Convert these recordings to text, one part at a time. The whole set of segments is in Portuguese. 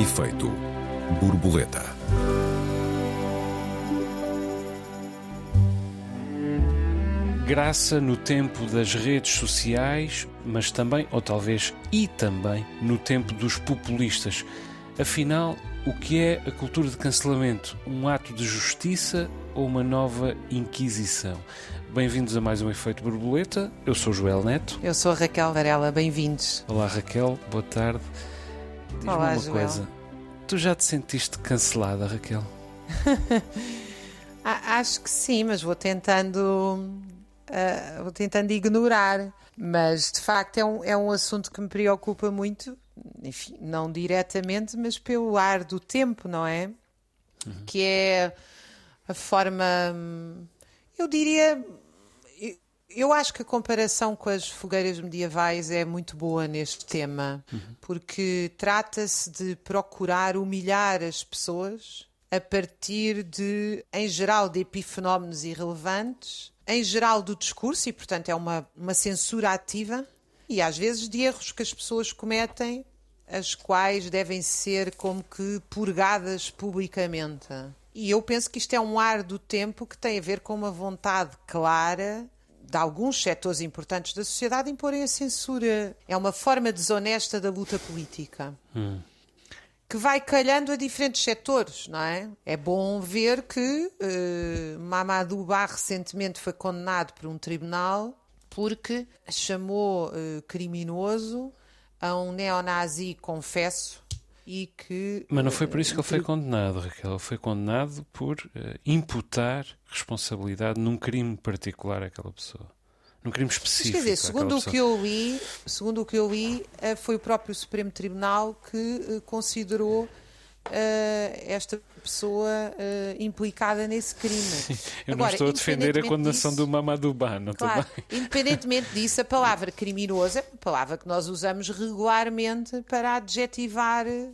Efeito borboleta. Graça no tempo das redes sociais, mas também, ou talvez e também, no tempo dos populistas. Afinal, o que é a cultura de cancelamento? Um ato de justiça ou uma nova inquisição? Bem-vindos a mais um Efeito Borboleta. Eu sou o Joel Neto. Eu sou a Raquel Varela, bem-vindos. Olá Raquel, boa tarde. Diz-me uma Joel. coisa. Tu já te sentiste cancelada, Raquel? Acho que sim, mas vou tentando, ah, vou tentando ignorar. Mas de facto é um, é um assunto que me preocupa muito, enfim, não diretamente, mas pelo ar do tempo, não é? Que é a forma, eu diria, eu- acho que a comparação com as fogueiras medievais é muito boa neste tema, porque trata-se de procurar humilhar as pessoas a partir de, em geral, de epifenómenos irrelevantes, em geral do discurso, e portanto é uma, uma censura ativa, e às vezes de erros que as pessoas cometem, as quais devem ser como que purgadas publicamente. E eu penso que isto é um ar do tempo que tem a ver com uma vontade clara de alguns setores importantes da sociedade imporem a censura. É uma forma desonesta da luta política. Que vai calhando a diferentes setores, não é? É bom ver que eh, Mamadou Ba recentemente foi condenado por um tribunal porque chamou eh, criminoso a um neonazi confesso e que. Mas não foi por eh, isso que ele foi condenado, Raquel. Ele foi condenado por eh, imputar responsabilidade num crime particular àquela pessoa. Num crime Mas específico. quer dizer, segundo o que eu li, segundo o que eu li, eh, foi o próprio Supremo Tribunal que considerou esta pessoa eh, implicada nesse crime. Eu não Agora, estou a defender a condenação disso- do Mamadou Ba, não Claro, independentemente disso, a palavra criminoso é uma palavra que nós usamos regularmente para adjetivar eh,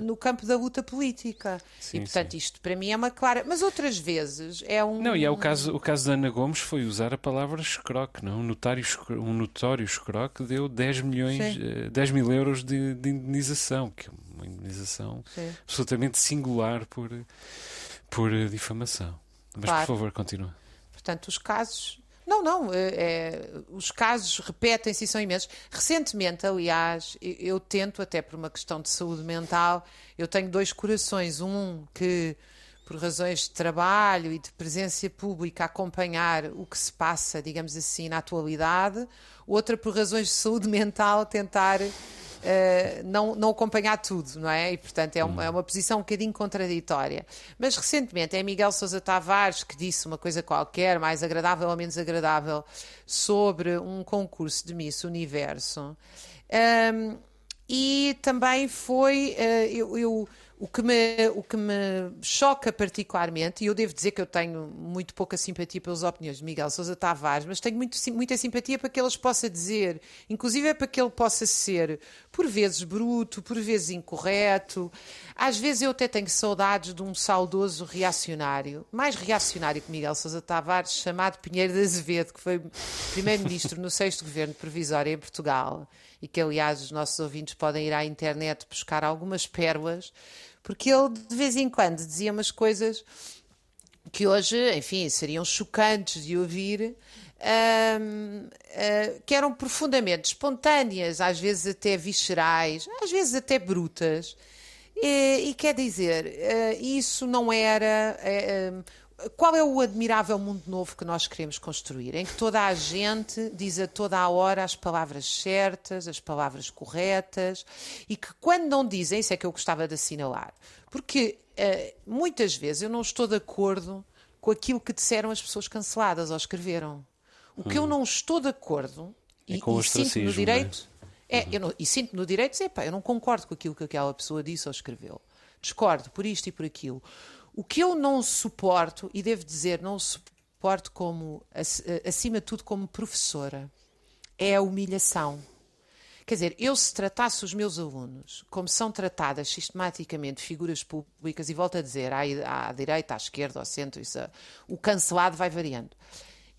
no campo da luta política. Hum. Sim, e portanto, isto para mim é uma clara. Mas outras vezes é um. Não, e é o caso, o caso da Ana Gomes foi usar a palavra escroque, não? Um notário, um notório escroque deu 10 milhões, Sim. eh, 10 mil euros de, de indenização, que é uma Sim. absolutamente singular por, por difamação. Mas, Claro. por favor, continua. Portanto, os casos. Não, não, é- os casos repetem-se e são imensos. Recentemente, aliás, eu, tento, até por uma questão de saúde mental, eu tenho dois corações. Um que, por razões de trabalho e de presença pública, acompanhar o que se passa, digamos assim, na atualidade. Outra, por razões de saúde mental, tentar não, não acompanhar tudo, não é? E, portanto, é uma, é uma posição um bocadinho contraditória. Mas, recentemente, é Miguel Sousa Tavares que disse uma coisa qualquer, mais agradável ou menos agradável, sobre um concurso de Miss Universo. Ahm, e também foi eh, eu, eu- o, que me, o que me choca particularmente, e eu devo dizer que eu tenho muito pouca simpatia pelas opiniões de Miguel Sousa Tavares, mas tenho muito, muita simpatia para que ele as possa dizer, inclusive é para que ele possa ser, por vezes, bruto, por vezes incorreto. Às vezes eu até tenho saudades de um saudoso reacionário, mais reacionário que Miguel Sousa Tavares, chamado Pinheiro de Azevedo, que foi primeiro-ministro no sexto governo provisório em Portugal e que, aliás, os nossos ouvintes podem ir à internet buscar algumas pérolas, porque ele, de vez em quando, dizia umas coisas que hoje, enfim, seriam chocantes de ouvir, ahm, ah, que eram profundamente espontâneas, às vezes até viscerais, às vezes até brutas. E, e quer dizer, ah, isso não era. ah, qual é o admirável mundo novo que nós queremos construir? Em que toda a gente diz a toda a hora as palavras certas, as palavras corretas, e que quando não dizem, isso é que eu gostava de assinalar. Porque eh, muitas vezes eu não estou de acordo com aquilo que disseram as pessoas canceladas ou escreveram. O que eu não estou de acordo, É e, com e sinto no ostracismo, direito, é, eu não- e sinto no direito, dizer, pá, eu não concordo com aquilo que aquela pessoa disse ou escreveu. Discordo por isto e por aquilo. O que eu não suporto, e devo dizer, não suporto como, ac- acima de tudo, como professora, é a humilhação. Quer dizer, eu se tratasse os meus alunos como são tratadas sistematicamente figuras públicas, e volto a dizer, à, à direita, à esquerda, ao centro, isso, é- o cancelado vai variando.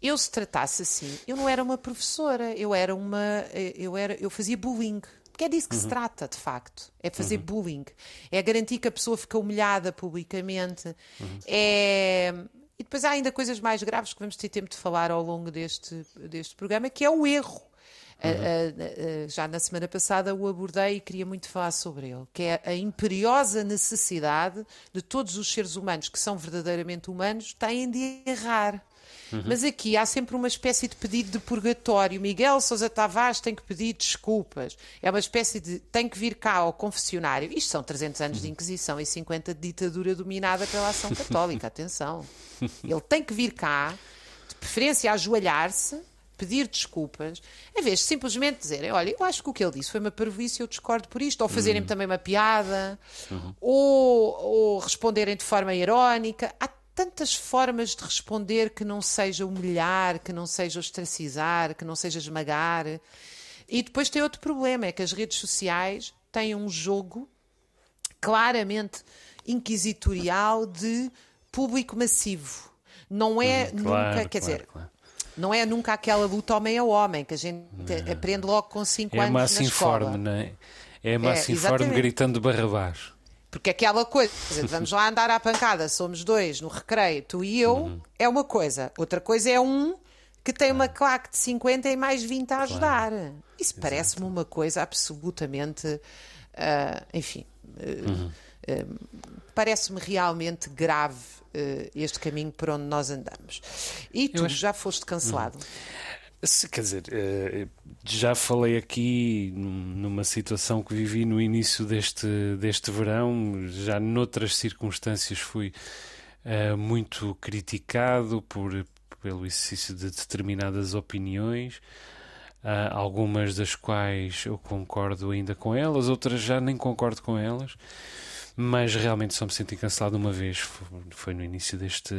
Eu se tratasse assim, eu não era uma professora, eu era uma, eu era, eu fazia bullying. Porque é disso que uhum. se trata, de facto. É fazer uhum. bullying. É garantir que a pessoa fica humilhada publicamente. Uhum. É. E depois há ainda coisas mais graves que vamos ter tempo de falar ao longo deste, deste programa, que é o erro. Uhum. já na semana passada o abordei e queria muito falar sobre ele, que é a imperiosa necessidade de todos os seres humanos que são verdadeiramente humanos têm de errar. Uhum. Mas aqui há sempre uma espécie de pedido de purgatório. Miguel Sousa Tavares tem que pedir desculpas. É uma espécie de tem que vir cá ao confessionário. Isto são 300 anos de Inquisição e 50 de ditadura dominada pela ação católica. Atenção. Ele tem que vir cá, de preferência ajoelhar-se, pedir desculpas, em vez de simplesmente dizerem: Olha, eu acho que o que ele disse foi uma parvoíce, eu discordo por isto, ou fazerem uhum. também uma piada, uhum. ou, ou responderem de forma irónica. Há tantas formas de responder que não seja humilhar, que não seja ostracizar, que não seja esmagar. E depois tem outro problema, é que as redes sociais têm um jogo claramente inquisitorial de público massivo. Não é hum, nunca, claro, quer claro, dizer, claro. não é nunca aquela luta homem a homem que a gente não. aprende logo com 5 é anos na massa escola. informe, não é? É massa É, informe exatamente. gritando Barrabás. Porque aquela coisa, vamos lá andar à pancada, somos dois no recreio, tu e eu, Uhum. é uma coisa. Outra coisa é um que tem uma claque de 50 e mais 20 a ajudar. Isso parece-me uma coisa absolutamente. ah, enfim. ah, Uhum. ah, parece-me realmente grave este caminho por onde nós andamos. E tu acho- já foste cancelado. Se- Quer dizer, eh, já falei aqui num- numa situação que vivi no início deste, deste verão, já noutras circunstâncias fui eh, muito criticado por, pelo exercício de determinadas opiniões, ah, algumas das quais eu concordo ainda com elas, outras já nem concordo com elas, mas realmente só me senti cancelado uma vez, foi no início deste,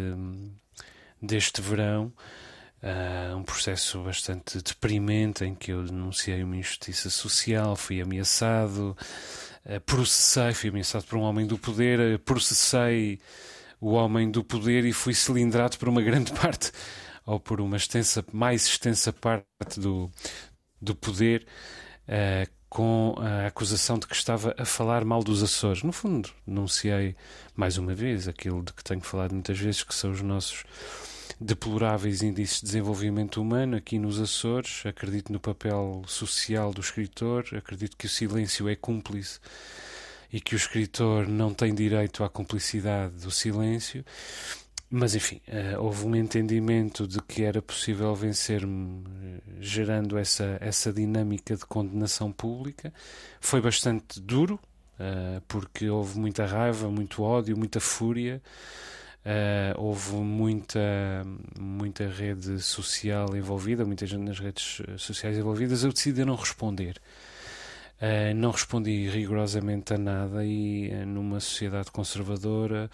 deste verão. Uh, um processo bastante deprimente em que eu denunciei uma injustiça social, fui ameaçado, uh, processei, fui ameaçado por um homem do poder, uh, processei o homem do poder e fui cilindrado por uma grande parte, ou por uma extensa, mais extensa parte do, do poder, uh, com a acusação de que estava a falar mal dos Açores. No fundo, denunciei mais uma vez aquilo de que tenho falado muitas vezes, que são os nossos deploráveis índices de desenvolvimento humano aqui nos Açores. Acredito no papel social do escritor, acredito que o silêncio é cúmplice e que o escritor não tem direito à cumplicidade do silêncio. Mas enfim, eh, houve um entendimento de que era possível vencer-me eh, gerando essa, essa dinâmica de condenação pública. Foi bastante duro, eh, porque houve muita raiva, muito ódio, muita fúria. Uh, houve muita, muita rede social envolvida, muita gente nas redes eh, sociais envolvidas. Eu decidi não responder. Uh, não respondi rigorosamente a nada e uh, numa sociedade conservadora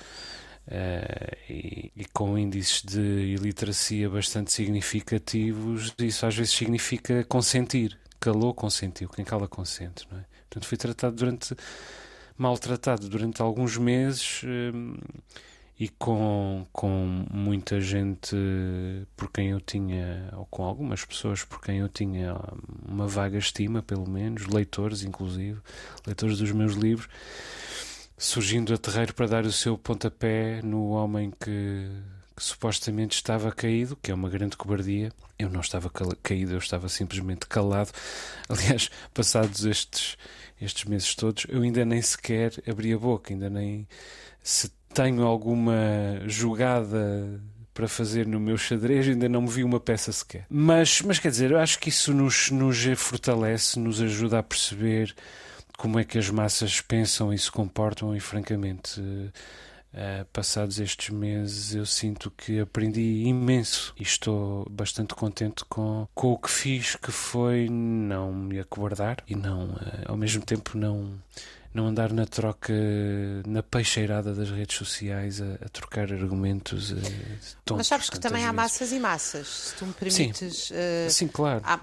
e, e, com índices de iliteracia bastante significativos, isso às vezes significa consentir. Calou, consentiu. Quem cala, consente. Não é? Portanto, fui tratado durante. maltratado durante alguns meses e com, com muita gente por quem eu tinha, ou com algumas pessoas por quem eu tinha uma vaga estima, pelo menos, leitores inclusive, leitores dos meus livros, surgindo a terreiro para dar o seu pontapé no homem que, que supostamente estava caído, que é uma grande cobardia. Eu não estava caído, eu estava simplesmente calado. Aliás, passados estes, estes meses todos, eu ainda nem sequer abri a boca, ainda nem se tenho alguma jogada para fazer no meu xadrez, ainda não me vi uma peça sequer. Mas, mas quer dizer, eu acho que isso nos, nos fortalece, nos ajuda a perceber como é que as massas pensam e se comportam, e francamente, uh, passados estes meses, eu sinto que aprendi imenso e estou bastante contente com, com o que fiz, que foi não me acobardar e não, uh, ao mesmo tempo, não não andar na troca, na peixeirada das redes sociais a, a trocar argumentos. A, Mas sabes que também há massas e massas, se tu me permites. Sim, uh, Sim claro. Há,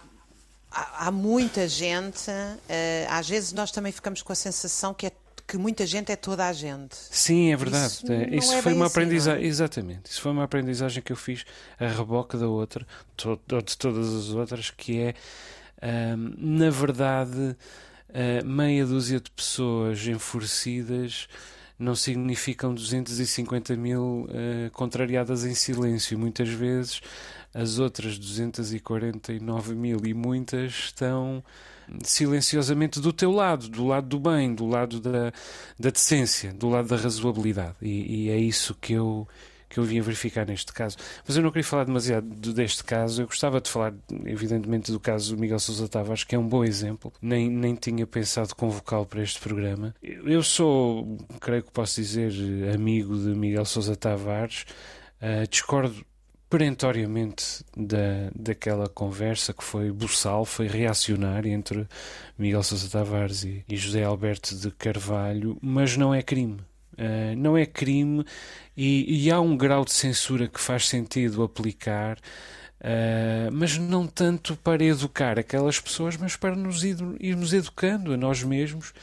há, há muita gente, uh, às vezes nós também ficamos com a sensação que é que muita gente é toda a gente. Sim, é verdade. Isso, é, isso foi uma assim, aprendizagem, é? exatamente. Isso foi uma aprendizagem que eu fiz a reboque da outra, ou de todas as outras, que é, um, na verdade, uh, meia dúzia de pessoas enfurecidas não significam 250 mil uh, contrariadas em silêncio. Muitas vezes as outras 249 mil e muitas estão silenciosamente do teu lado, do lado do bem, do lado da, da decência, do lado da razoabilidade. E, e é isso que eu que eu vim verificar neste caso. Mas eu não queria falar demasiado deste caso. Eu gostava de falar, evidentemente, do caso Miguel Sousa Tavares, que é um bom exemplo. Nem, nem tinha pensado convocá-lo para este programa. Eu sou, creio que posso dizer, amigo de Miguel Sousa Tavares. Uh, discordo perentoriamente da, daquela conversa que foi buçal, foi reacionária entre Miguel Sousa Tavares e, e José Alberto de Carvalho, mas não é crime. Uh, não é crime e, e, há um grau de censura que faz sentido aplicar, uh, mas não tanto para educar aquelas pessoas, mas para nos ir, irmos educando a nós mesmos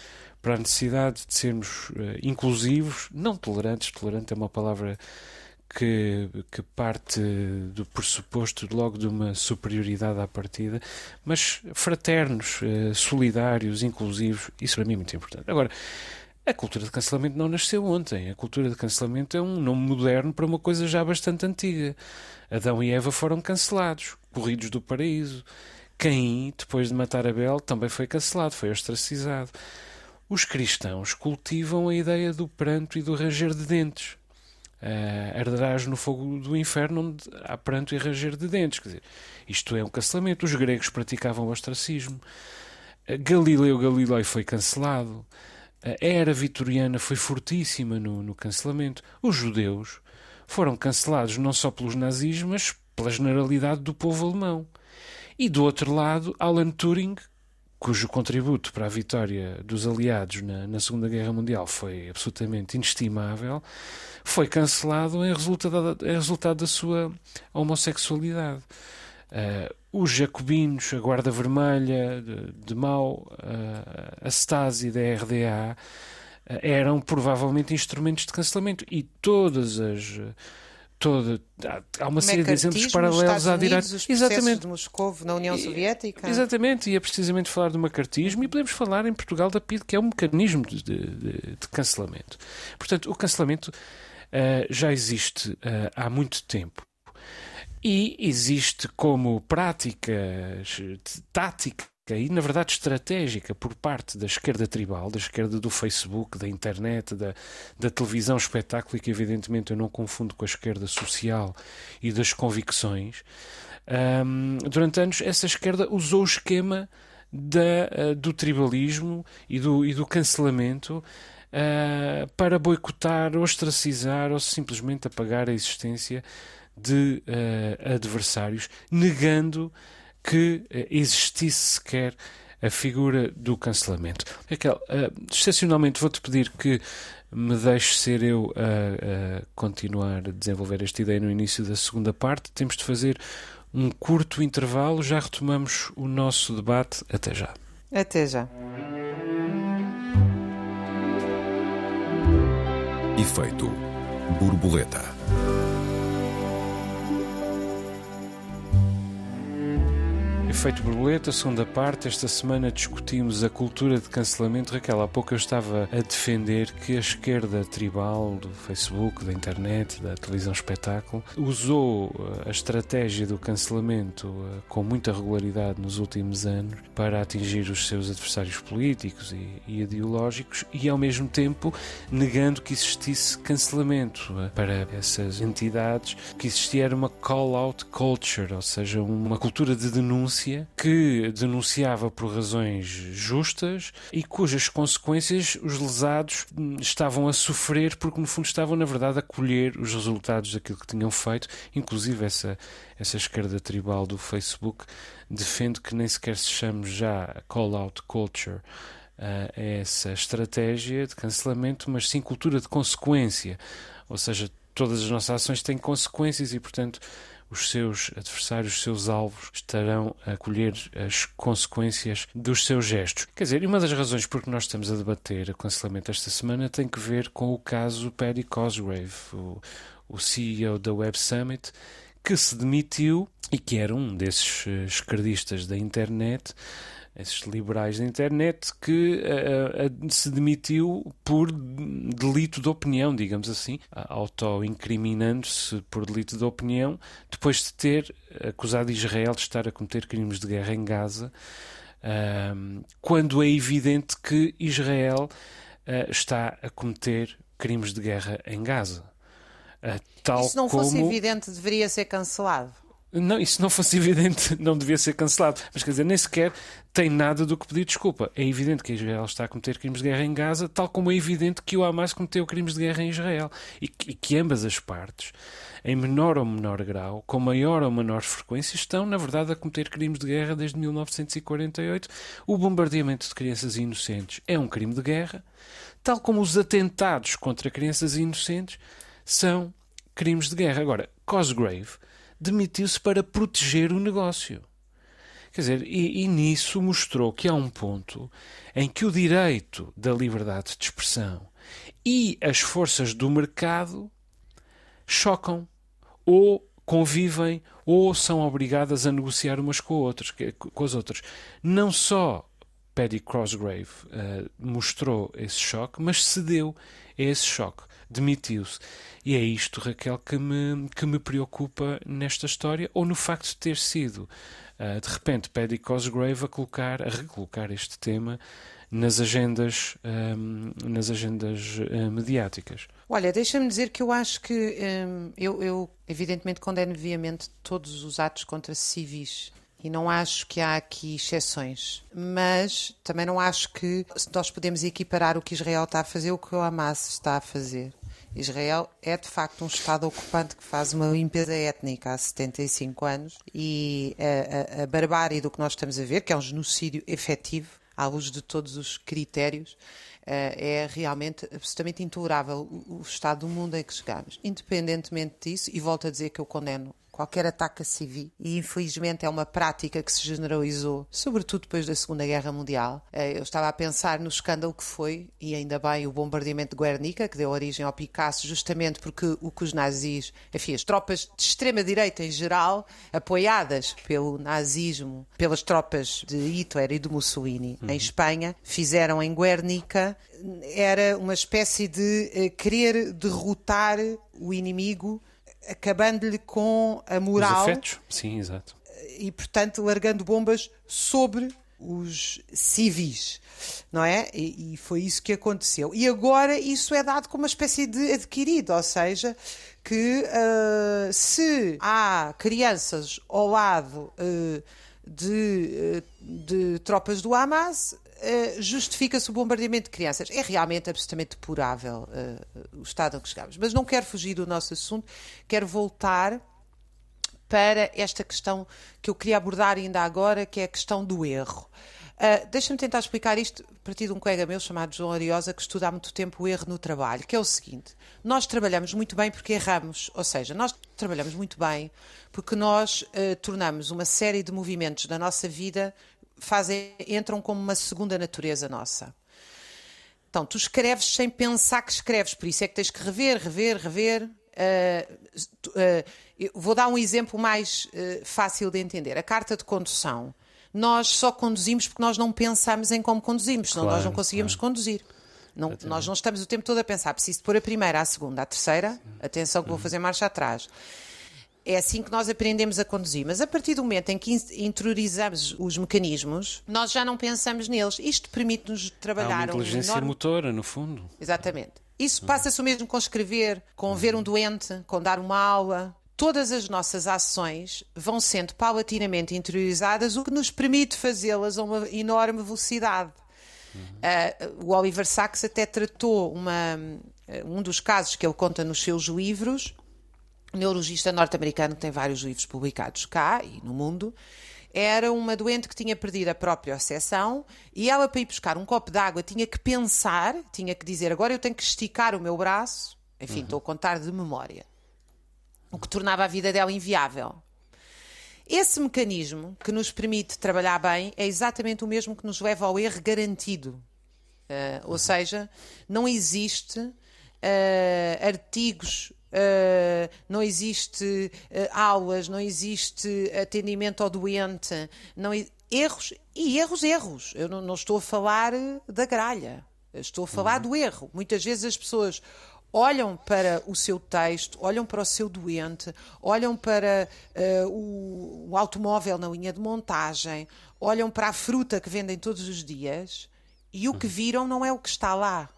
para a necessidade de sermos uh, inclusivos, não tolerantes. Tolerante é uma palavra que, que, parte do pressuposto logo de uma superioridade à partida, mas fraternos, solidários, inclusivos, isso para mim é muito importante. Agora, a cultura de cancelamento não nasceu ontem. A cultura de cancelamento é um nome moderno para uma coisa já bastante antiga. Adão e Eva foram cancelados, corridos do paraíso. Caim, depois de matar Abel, também foi cancelado, foi ostracizado. Os cristãos cultivam a ideia do pranto e do ranger de dentes. Uh, arderás no fogo do inferno onde há pranto e ranger de dentes. Quer dizer, isto é um cancelamento. Os gregos praticavam o ostracismo. Uh, Galileu Galilei foi cancelado. A era vitoriana foi fortíssima no, no cancelamento. Os judeus foram cancelados não só pelos nazis, mas pela generalidade do povo alemão. E do outro lado, Alan Turing, cujo contributo para a vitória dos aliados na, na, Segunda Guerra Mundial foi absolutamente inestimável, foi cancelado em resultado, em resultado da sua homossexualidade. Uh, os jacobinos, a Guarda Vermelha de, de Mao, uh, a Stasi da RDA, uh, eram provavelmente instrumentos de cancelamento e todas as. Toda, há uma série de exemplos paralelos à direita. Exatamente. de Moscou na União Soviética. Exatamente, e é precisamente falar do macartismo e podemos falar em Portugal da PID, que é um mecanismo de, de, de cancelamento. Portanto, o cancelamento já existe há muito tempo. E existe como prática tática e, na verdade, estratégica por parte da esquerda tribal, da esquerda do Facebook, da internet, da, da televisão espetáculo, e que, evidentemente, eu não confundo com a esquerda social e das convicções. Um, durante anos, essa esquerda usou o esquema da, uh, do tribalismo e do, e do cancelamento uh, para boicotar, ostracizar ou simplesmente apagar a existência de uh, adversários, negando que uh, existisse sequer a figura do cancelamento. Raquel, uh, excepcionalmente vou-te pedir que me deixes ser eu a, a, continuar a desenvolver esta ideia no início da segunda parte. Temos de fazer um curto intervalo, já retomamos o nosso debate. Até já. Até já. Efeito borboleta. Efeito Borboleta, segunda parte. Esta semana discutimos a cultura de cancelamento. Raquel, há pouco eu estava a defender que a esquerda tribal do Facebook, da internet, da televisão espetáculo, usou eh, a estratégia do cancelamento eh, com muita regularidade nos últimos anos para atingir os seus adversários políticos e, e ideológicos e, ao mesmo tempo, negando que existisse cancelamento eh, para essas entidades, que existia uma call-out culture, ou seja, uma cultura de denúncia que denunciava por razões justas e cujas consequências os lesados estavam a sofrer porque, no fundo, estavam, na verdade, a colher os resultados daquilo que tinham feito. Inclusive, essa, essa esquerda tribal do Facebook defende que nem sequer se chame já call-out culture a essa estratégia de cancelamento, mas sim cultura de consequência. Ou seja, todas as nossas ações têm consequências e, portanto, os seus adversários, os seus alvos, estarão a colher as consequências dos seus gestos. Quer dizer, e uma das razões por que nós estamos a debater o cancelamento esta semana tem que ver com o caso Paddy Cosgrave, o, o CEO da Web Summit, que se demitiu e que era um desses eh, esquerdistas da internet esses liberais da internet, que uh, uh, se demitiu por delito de opinião, digamos assim, auto-incriminando-se por delito de opinião, depois de ter acusado Israel de estar a cometer crimes de guerra em Gaza, uh, quando é evidente que Israel está a cometer crimes de guerra em Gaza. tal e se não fosse como... evidente, deveria ser cancelado. Não, isso não fosse evidente, não devia ser cancelado. Mas quer dizer, nem sequer tem nada do que pedir desculpa. É evidente que Israel está a cometer crimes de guerra em Gaza, tal como é evidente que o Hamas cometeu crimes de guerra em Israel. E que, e que ambas as partes, em menor ou menor grau, com maior ou menor frequência, estão, na verdade, a cometer crimes de guerra desde 1948. O bombardeamento de crianças inocentes é um crime de guerra, tal como os atentados contra crianças inocentes são crimes de guerra. Agora, Cosgrave demitiu-se para proteger o negócio. Quer dizer, e, e, nisso mostrou que há um ponto em que o direito da liberdade de expressão e as forças do mercado chocam ou convivem ou são obrigadas a negociar umas com, outras, com as outras. Não só Paddy Crossgrave uh, mostrou esse choque, mas cedeu a esse choque demitiu-se. E é isto, Raquel, que me, que me preocupa nesta história, ou no facto de ter sido, uh, de repente, Paddy Cosgrave a colocar, a recolocar este tema nas agendas, um, nas agendas uh, mediáticas. Olha, deixa-me dizer que eu acho que um, eu, eu, evidentemente, condeno viamente todos os atos contra civis e não acho que há aqui exceções. Mas também não acho que nós podemos equiparar o que Israel está a fazer o que o Hamas está a fazer. Israel é de facto um Estado ocupante que faz uma limpeza étnica há 75 anos e a, a, a barbárie do que nós estamos a ver, que é um genocídio efetivo, à luz de todos os critérios, eh, é realmente absolutamente intolerável o, o estado do mundo em que chegamos. Independentemente disso, e volto a dizer que eu condeno qualquer ataque a civil, e infelizmente é uma prática que se generalizou, sobretudo depois da Segunda Guerra Mundial. Eh, eu estava a pensar no escândalo que foi, e ainda bem, o bombardeamento de Guernica, que deu origem ao Picasso, justamente porque o que os nazis, enfim, as tropas de extrema-direita em geral, apoiadas pelo nazismo, pelas tropas de Hitler e de Mussolini uhum. em Espanha, fizeram em Guernica era uma espécie de uh, querer derrotar o inimigo acabando-lhe com a moral. Os afetos, sim, exato. E, portanto, largando bombas sobre os civis, não é? E, e, foi isso que aconteceu. E agora isso é dado como uma espécie de adquirido, ou seja, que uh, se há crianças ao lado uh, de, uh, de tropas do Hamas, Uh, justifica-se o bombardeamento de crianças. É realmente absolutamente deplorável uh, o estado em que chegamos. Mas não quero fugir do nosso assunto, quero voltar para esta questão que eu queria abordar ainda agora, que é a questão do erro. Uh, Deixa-me tentar explicar isto a partir de um colega meu chamado João Ariosa, que estuda há muito tempo o erro no trabalho, que é o seguinte: nós trabalhamos muito bem porque erramos, ou seja, nós trabalhamos muito bem porque nós uh, tornamos uma série de movimentos da nossa vida fazem, entram como uma segunda natureza nossa. Então, tu escreves sem pensar que escreves, por isso é que tens que rever, rever, rever. Uh, uh, vou dar um exemplo mais uh, fácil de entender. A carta de condução. Nós só conduzimos porque nós não pensamos em como conduzimos, senão claro, nós não conseguimos claro. conduzir. Não, nós não estamos o tempo todo a pensar, preciso de pôr a primeira, a segunda, a terceira, atenção que vou fazer marcha atrás. É assim que nós aprendemos a conduzir. Mas a partir do momento em que interiorizamos os mecanismos, nós já não pensamos neles. Isto permite-nos trabalhar. Há uma inteligência um enorme... motora, no fundo. Exatamente. Isso passa-se o mesmo com escrever, com ver um doente, com dar uma aula. Todas as nossas ações vão sendo paulatinamente interiorizadas, o que nos permite fazê-las a uma enorme velocidade. Uhum. Uh, o Oliver Sacks até tratou uma, um dos casos que ele conta nos seus livros, neurologista norte-americano que tem vários livros publicados cá e no mundo, era uma doente que tinha perdido a própria obsessão e ela, para ir buscar um copo d'água, tinha que pensar, tinha que dizer agora eu tenho que esticar o meu braço. Enfim, uhum. estou a contar de memória. O que tornava a vida dela inviável. Esse mecanismo que nos permite trabalhar bem é exatamente o mesmo que nos leva ao erro garantido. Uh, ou seja, não existe uh, artigos Uh, não existe uh, aulas, não existe atendimento ao doente, não, erros e erros, erros. Eu não, não estou a falar da gralha. Eu estou a falar do erro. Muitas vezes as pessoas olham para o seu texto, olham para o seu doente, olham para uh, o, o, automóvel na linha de montagem, olham para a fruta que vendem todos os dias e o que viram não é o que está lá.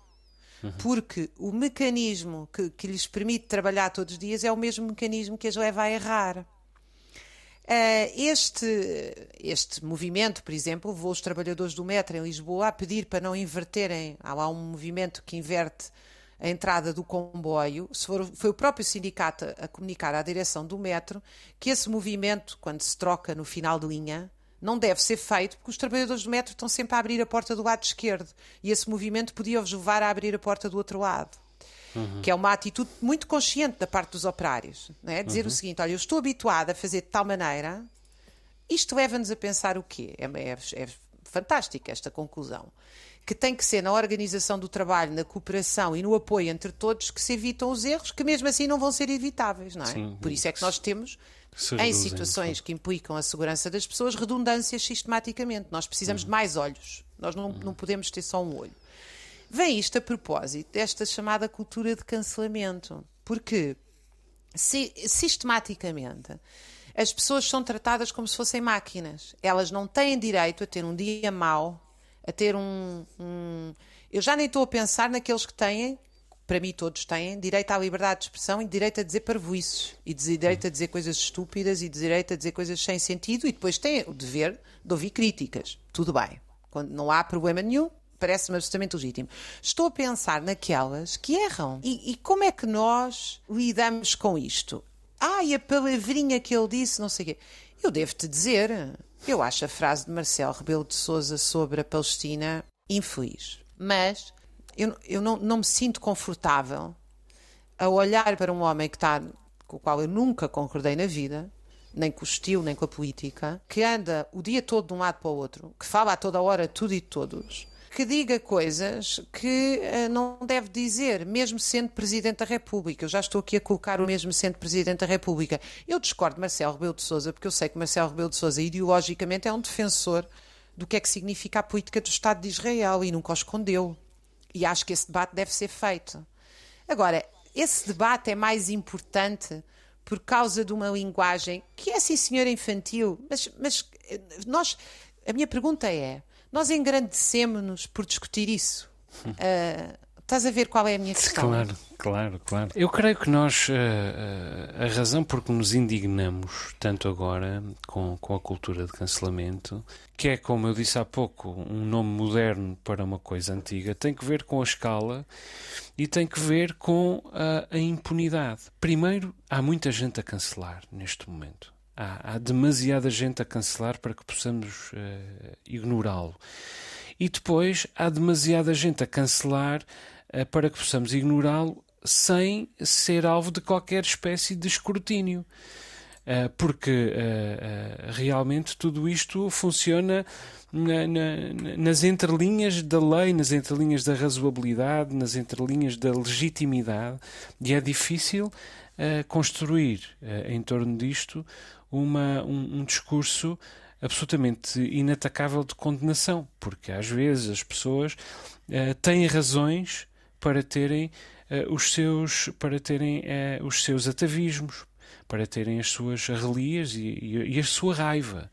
Porque o mecanismo que, que lhes permite trabalhar todos os dias é o mesmo mecanismo que as leva a errar. Uh, este, este movimento, por exemplo, levou os trabalhadores do metro em Lisboa a pedir para não inverterem. Há lá um movimento que inverte a entrada do comboio, foi o próprio sindicato a comunicar à direção do metro que esse movimento, quando se troca no final de linha, não deve ser feito porque os trabalhadores do metro estão sempre a abrir a porta do lado esquerdo e esse movimento podia-os levar a abrir a porta do outro lado. Uhum. Que é uma atitude muito consciente da parte dos operários. Não é? Dizer uhum. o seguinte: olha, eu estou habituado a fazer de tal maneira, isto leva-nos a pensar o quê? É, é, é fantástica esta conclusão que tem que ser na organização do trabalho, na cooperação e no apoio entre todos que se evitam os erros, que mesmo assim não vão ser evitáveis, não é? Sim, Por isso é que nós temos, em situações que implicam a segurança das pessoas, redundâncias sistematicamente. Nós precisamos uhum. de mais olhos. Nós não, não podemos ter só um olho. Vem isto a propósito desta chamada cultura de cancelamento. Porque se, sistematicamente as pessoas são tratadas como se fossem máquinas. Elas não têm direito a ter um dia mau, a ter um, um. Eu já nem estou a pensar naqueles que têm, para mim todos têm, direito à liberdade de expressão e direito a dizer parvoices, e direito a dizer coisas estúpidas e direito a dizer coisas sem sentido, e depois têm o dever de ouvir críticas. Tudo bem. Quando não há problema nenhum, parece-me absolutamente legítimo. Estou a pensar naquelas que erram. E, e, como é que nós lidamos com isto? Ah, e a palavrinha que ele disse, não sei o quê. Eu devo-te dizer, eu acho a frase de Marcelo Rebelo de Souza sobre a Palestina infeliz. Mas eu, eu não, não me sinto confortável a olhar para um homem que está, com o qual eu nunca concordei na vida, nem com o estilo, nem com a política, que anda o dia todo de um lado para o outro, que fala a toda hora tudo e todos, que diga coisas que uh, não deve dizer, mesmo sendo Presidente da República. Eu já estou aqui a colocar o mesmo sendo Presidente da República. Eu discordo de Marcelo Rebelo de Sousa, porque eu sei que Marcelo Rebelo de Sousa ideologicamente é um defensor do que é que significa a política do Estado de Israel e nunca o escondeu. E acho que esse debate deve ser feito. Agora, esse debate é mais importante por causa de uma linguagem que é, sim, senhora, infantil, mas, mas nós. A minha pergunta é: nós engrandecemos-nos por discutir isso. Uh, estás a ver qual é a minha questão? Claro, claro, claro. Eu creio que nós, uh, uh, a razão por que nos indignamos tanto agora com, com a cultura de cancelamento, que é, como eu disse há pouco, um nome moderno para uma coisa antiga, tem que ver com a escala e tem que ver com a, a impunidade. Primeiro, há muita gente a cancelar neste momento há, há demasiada gente a cancelar para que possamos uh, ignorá-lo. E depois há demasiada gente a cancelar para que possamos ignorá-lo sem ser alvo de qualquer espécie de escrutínio. Uh, porque realmente tudo isto funciona na, na, nas entrelinhas da lei, nas entrelinhas da razoabilidade, nas entrelinhas da legitimidade, e é difícil construir em torno disto uma, um, discurso absolutamente inatacável de condenação, porque às vezes as pessoas têm razões para terem os seus para terem uh, os seus atavismos, para terem as suas relias e, e, e a sua raiva.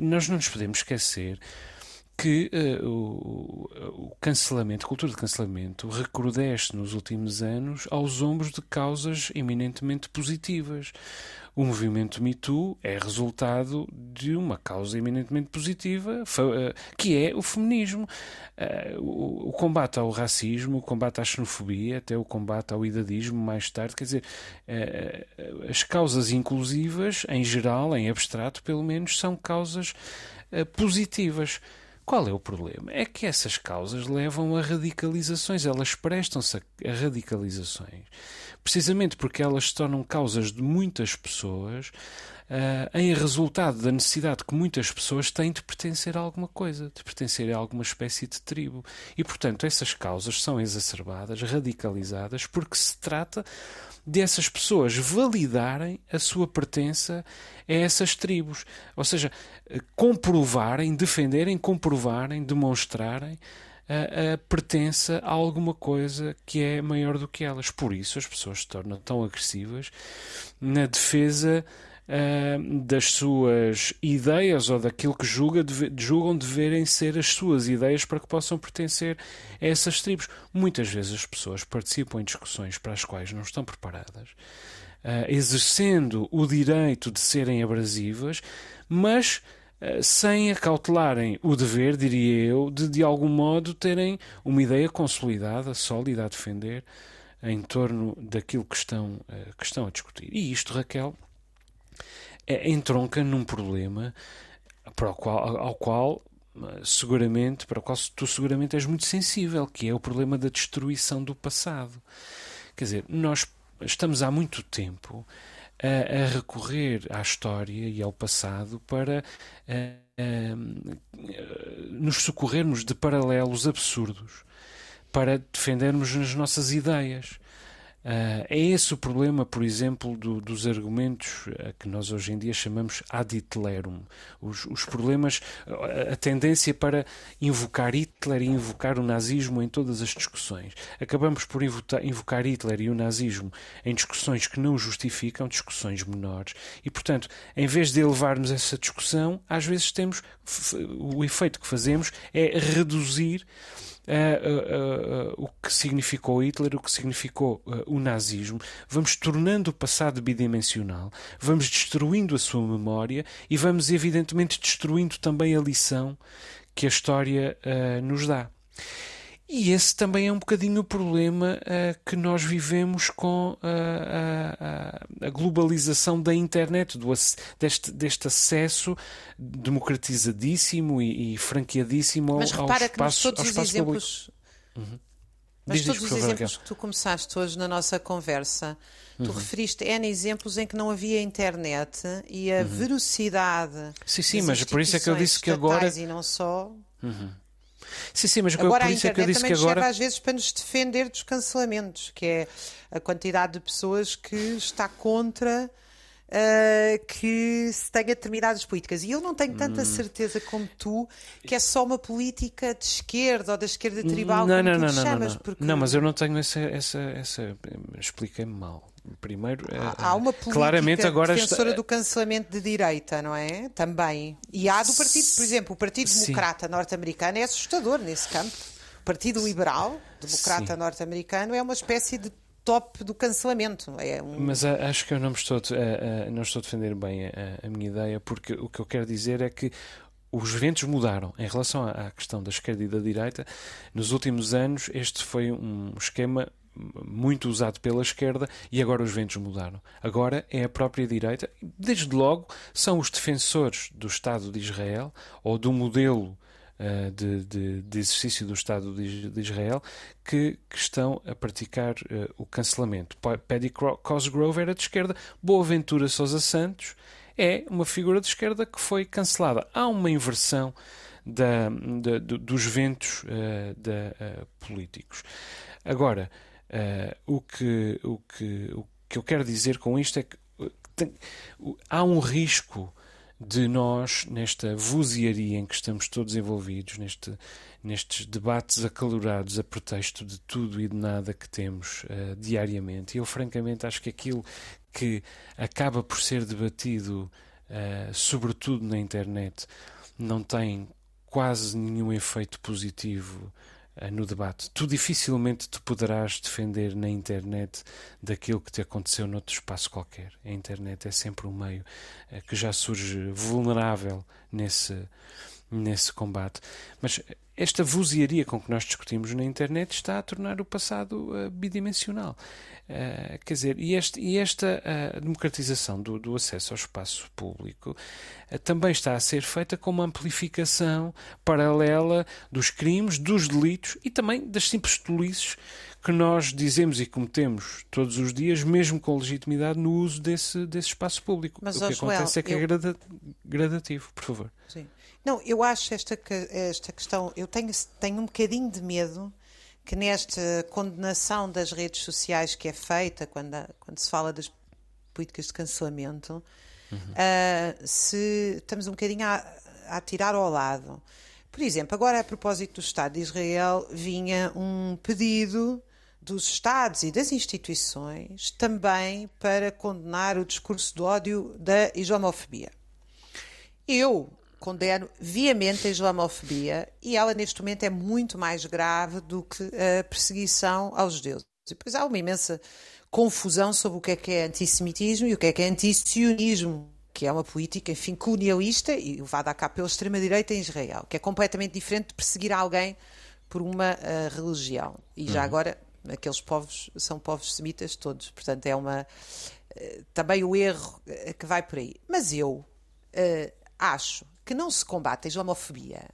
nós não nos podemos esquecer que uh, o, o, cancelamento, a cultura de cancelamento, recrudesce nos últimos anos aos ombros de causas eminentemente positivas. O movimento Me Too é resultado de uma causa eminentemente positiva, eh, que é o feminismo. Eh, o combate ao racismo, o combate à xenofobia, até o combate ao idadismo mais tarde, quer dizer, eh, as causas inclusivas, em geral, em abstrato pelo menos, são causas positivas. Qual é o problema? É que essas causas levam a radicalizações, elas prestam-se a radicalizações, precisamente porque elas se tornam causas de muitas pessoas uh, em resultado da necessidade que muitas pessoas têm de pertencer a alguma coisa, de pertencer a alguma espécie de tribo. E, portanto, essas causas são exacerbadas, radicalizadas, porque se trata dessas pessoas validarem a sua pertença a essas tribos. Ou seja, comprovarem, defenderem, comprovarem, demonstrarem a, a pertença a alguma coisa que é maior do que elas. Por isso as pessoas se tornam tão agressivas na defesa uh, das suas ideias ou daquilo que julga, julgam deverem ser as suas ideias para que possam pertencer a essas tribos. Muitas vezes as pessoas participam em discussões para as quais não estão preparadas, uh, exercendo o direito de serem abrasivas, mas uh, sem acautelarem o dever, diria eu, de de algum modo terem uma ideia consolidada, sólida a defender em torno daquilo que estão, que estão a discutir. E isto, Raquel, é, entronca num problema para o qual, ao qual seguramente, para o qual tu seguramente és muito sensível, que é o problema da destruição do passado. Quer dizer, nós estamos há muito tempo a, a recorrer à história e ao passado para a, a, nos socorrermos de paralelos absurdos, para defendermos as nossas ideias. Uh, é esse o problema, por exemplo, do, dos argumentos uh, que nós hoje em dia chamamos ad Hitlerum. Os, os, problemas, a tendência para invocar Hitler e invocar o nazismo em todas as discussões. Acabamos por invocar Hitler e o nazismo em discussões que não justificam, discussões menores. E, portanto, em vez de elevarmos essa discussão, às vezes temos o efeito que fazemos é reduzir uh, uh, o que significou Hitler, o que significou o nazismo, vamos tornando o passado bidimensional, vamos destruindo a sua memória e vamos, evidentemente, destruindo também a lição que a história nos dá. E esse também é um bocadinho o problema uh, que nós vivemos com uh, a, a, globalização da internet, do, deste, deste acesso democratizadíssimo e, e franqueadíssimo Mas ao, repara ao espaço, que todos os exemplos, uhum. Mas diz, todos diz, os favor, exemplos que tu começaste hoje na nossa conversa, tu uhum. referiste N exemplos em que não havia internet e a uhum. velocidade. Sim, sim, mas por isso é que eu disse que agora. E não só. Uhum. Sim, sim, mas agora por isso é que eu disse que agora. Serve às vezes para nos defender dos cancelamentos, que é a quantidade de pessoas que está contra. Uh, que se tenha determinadas políticas. E eu não tenho tanta hum. certeza como tu que é só uma política de esquerda ou da esquerda tribal, não, como não, tu não, não, chamas. Não, porque... não, mas eu não tenho essa. essa, essa... Expliquei-me mal. Primeiro, há uma política claramente agora defensora está... do cancelamento de direita, não é? Também. E há do partido, por exemplo, o Partido Democrata norte-americano é assustador nesse campo. O Partido Liberal Democrata norte-americano é uma espécie de top do cancelamento. É um... Mas acho que eu não estou, a, a, não estou a defender bem a, a minha ideia, porque o que eu quero dizer é que os ventos mudaram em relação à questão da esquerda e da direita. Nos últimos anos, este foi um esquema muito usado pela esquerda e agora os ventos mudaram. Agora é a própria direita, desde logo são os defensores do Estado de Israel ou do modelo uh, de, de, de, exercício do Estado de, de Israel que, que, estão a praticar uh, o cancelamento. Paddy Cosgrove era de esquerda, Boaventura Sousa Santos é uma figura de esquerda que foi cancelada. Há uma inversão da, da, dos ventos uh, da, políticos. Agora, Uh, o, que, o, que, o que eu quero dizer com isto é que uh, tem, há um risco de nós, nesta vozearia em que estamos todos envolvidos, neste, nestes debates acalorados a pretexto de tudo e de nada que temos uh, diariamente. Eu, francamente, acho que aquilo que acaba por ser debatido, uh, sobretudo na internet, não tem quase nenhum efeito positivo eh, no debate. Tu dificilmente te poderás defender na internet daquilo que te aconteceu noutro espaço qualquer. A internet é sempre um meio eh, que já surge vulnerável nesse, nesse combate. Mas esta vozearia com que nós discutimos na internet está a tornar o passado uh, bidimensional. Uh, quer dizer, e, este, e esta uh, democratização do, do, acesso ao espaço público também está a ser feita com uma amplificação paralela dos crimes, dos delitos e também das simples tolices que nós dizemos e cometemos todos os dias, mesmo com legitimidade, no uso desse, desse espaço público. Mas, o que Joel, acontece é que eu... é grada, gradativo, por favor. Sim. Não, eu acho esta, esta questão, eu tenho, tenho um bocadinho de medo que nesta condenação das redes sociais que é feita quando, quando se fala das políticas de cancelamento, uhum. uh, se estamos um bocadinho a, a tirar ao lado. Por exemplo, agora a propósito do Estado de Israel, vinha um pedido dos Estados e das instituições também para condenar o discurso de ódio da islamofobia. Eu condeno viamente a islamofobia e ela neste momento é muito mais grave do que a perseguição aos judeus. E depois há uma imensa confusão sobre o que é que é antissemitismo e o que é que é antisionismo, que é uma política, enfim, colonialista e levada a cabo pela extrema-direita em Israel, que é completamente diferente de perseguir alguém por uma uh, religião. E já uhum. agora, aqueles povos são povos semitas todos, portanto é uma... Uh, também o erro uh, que vai por aí. Mas eu acho que não se combate a islamofobia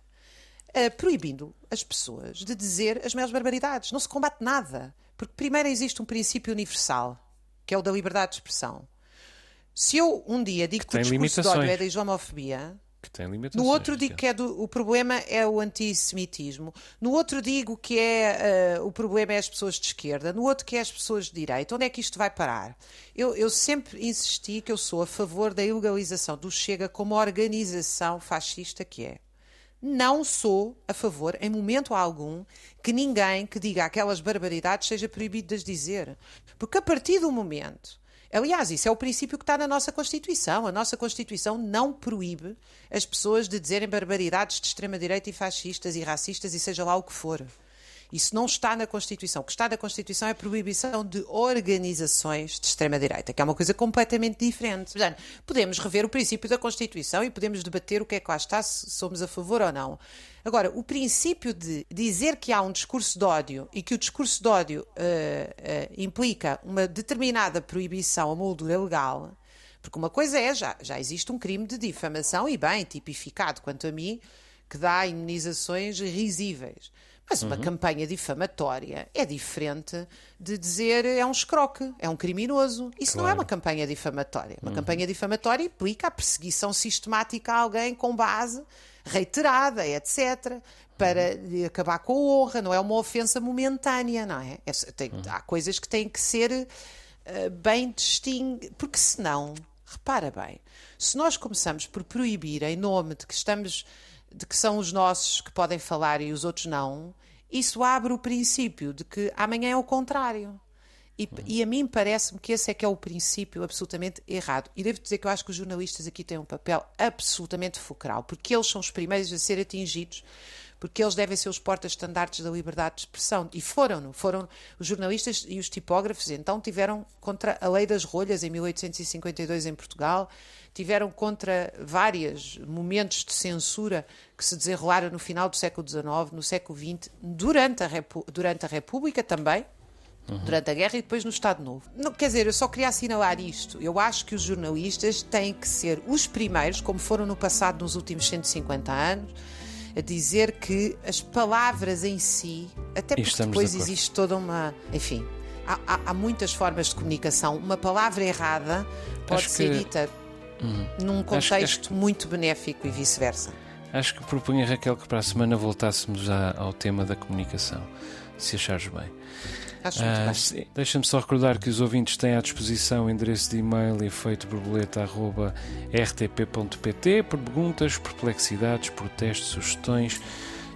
proibindo as pessoas de dizer as maiores barbaridades. Não se combate nada. Porque primeiro existe um princípio universal, que é o da liberdade de expressão. Se eu um dia digo que, que o discurso de ódio é da islamofobia, no outro digo que é do, o problema é o antissemitismo. No outro digo que é uh, o problema é as pessoas de esquerda. No outro que é as pessoas de direita. Onde é que isto vai parar? Eu, eu sempre insisti que eu sou a favor da ilegalização do Chega como organização fascista que é não sou a favor, em momento algum, que ninguém que diga aquelas barbaridades seja proibido de as dizer. Porque a partir do momento. Aliás, isso é o princípio que está na nossa Constituição. A nossa Constituição não proíbe as pessoas de dizerem barbaridades de extrema-direita e fascistas e racistas e seja lá o que for. Isso não está na Constituição. O que está na Constituição é a proibição de organizações de extrema-direita, que é uma coisa completamente diferente. Portanto, podemos rever o princípio da Constituição e podemos debater o que é que lá está, se somos a favor ou não. Agora, o princípio de dizer que há um discurso de ódio e que o discurso de ódio uh, uh, implica uma determinada proibição, a moldura legal, porque uma coisa é, já, já existe um crime de difamação e bem tipificado, quanto a mim, que dá indenizações risíveis. Mas uma uhum. campanha difamatória é diferente de dizer é um escroque, é um criminoso. Isso claro. não é uma campanha difamatória. Uma uhum. campanha difamatória implica a perseguição sistemática a alguém com base reiterada, etc., para uhum. acabar com a honra. Não é uma ofensa momentânea, não é? é tem, uhum. Há coisas que têm que ser uh, bem distinguidas, porque senão, repara bem, se nós começamos por proibir em nome de que estamos de que são os nossos que podem falar e os outros não, isso abre o princípio de que amanhã é o contrário. E, uhum. e a mim parece-me que esse é que é o princípio absolutamente errado. E devo dizer que eu acho que os jornalistas aqui têm um papel absolutamente fulcral, porque eles são os primeiros a ser atingidos porque eles devem ser os portas-estandartes da liberdade de expressão. E foram, foram os jornalistas e os tipógrafos, então tiveram contra a lei das rolhas em 1852 em Portugal, tiveram contra vários momentos de censura que se desenrolaram no final do século XIX, no século XX, durante a, Repu durante a República também, Uhum. durante a guerra e depois no Estado Novo. Não, quer dizer, eu só queria assinalar isto. Eu acho que os jornalistas têm que ser os primeiros, como foram no passado nos últimos 150 anos, a dizer que as palavras em si, até porque depois de existe toda uma. Enfim, há, há, há, muitas formas de comunicação. Uma palavra errada pode acho ser dita Uhum. num contexto acho, acho... muito benéfico e vice-versa. Acho que propunha, Raquel, que para a semana voltássemos a, ao tema da comunicação, se achares bem. Acho muito ah, bem. Deixa-me só recordar que os ouvintes têm à disposição o endereço de e-mail efeitoborboleta.rtp.pt por perguntas, perplexidades, protestos, sugestões.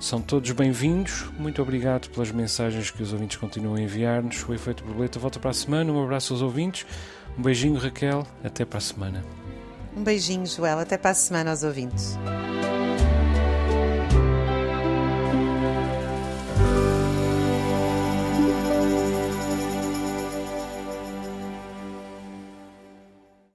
São todos bem-vindos. Muito obrigado pelas mensagens que os ouvintes continuam a enviar-nos. O Efeito Borboleta volta para a semana. Um abraço aos ouvintes. Um beijinho, Raquel. Até para a semana. Um beijinho, Joel. Até para a semana aos ouvintes.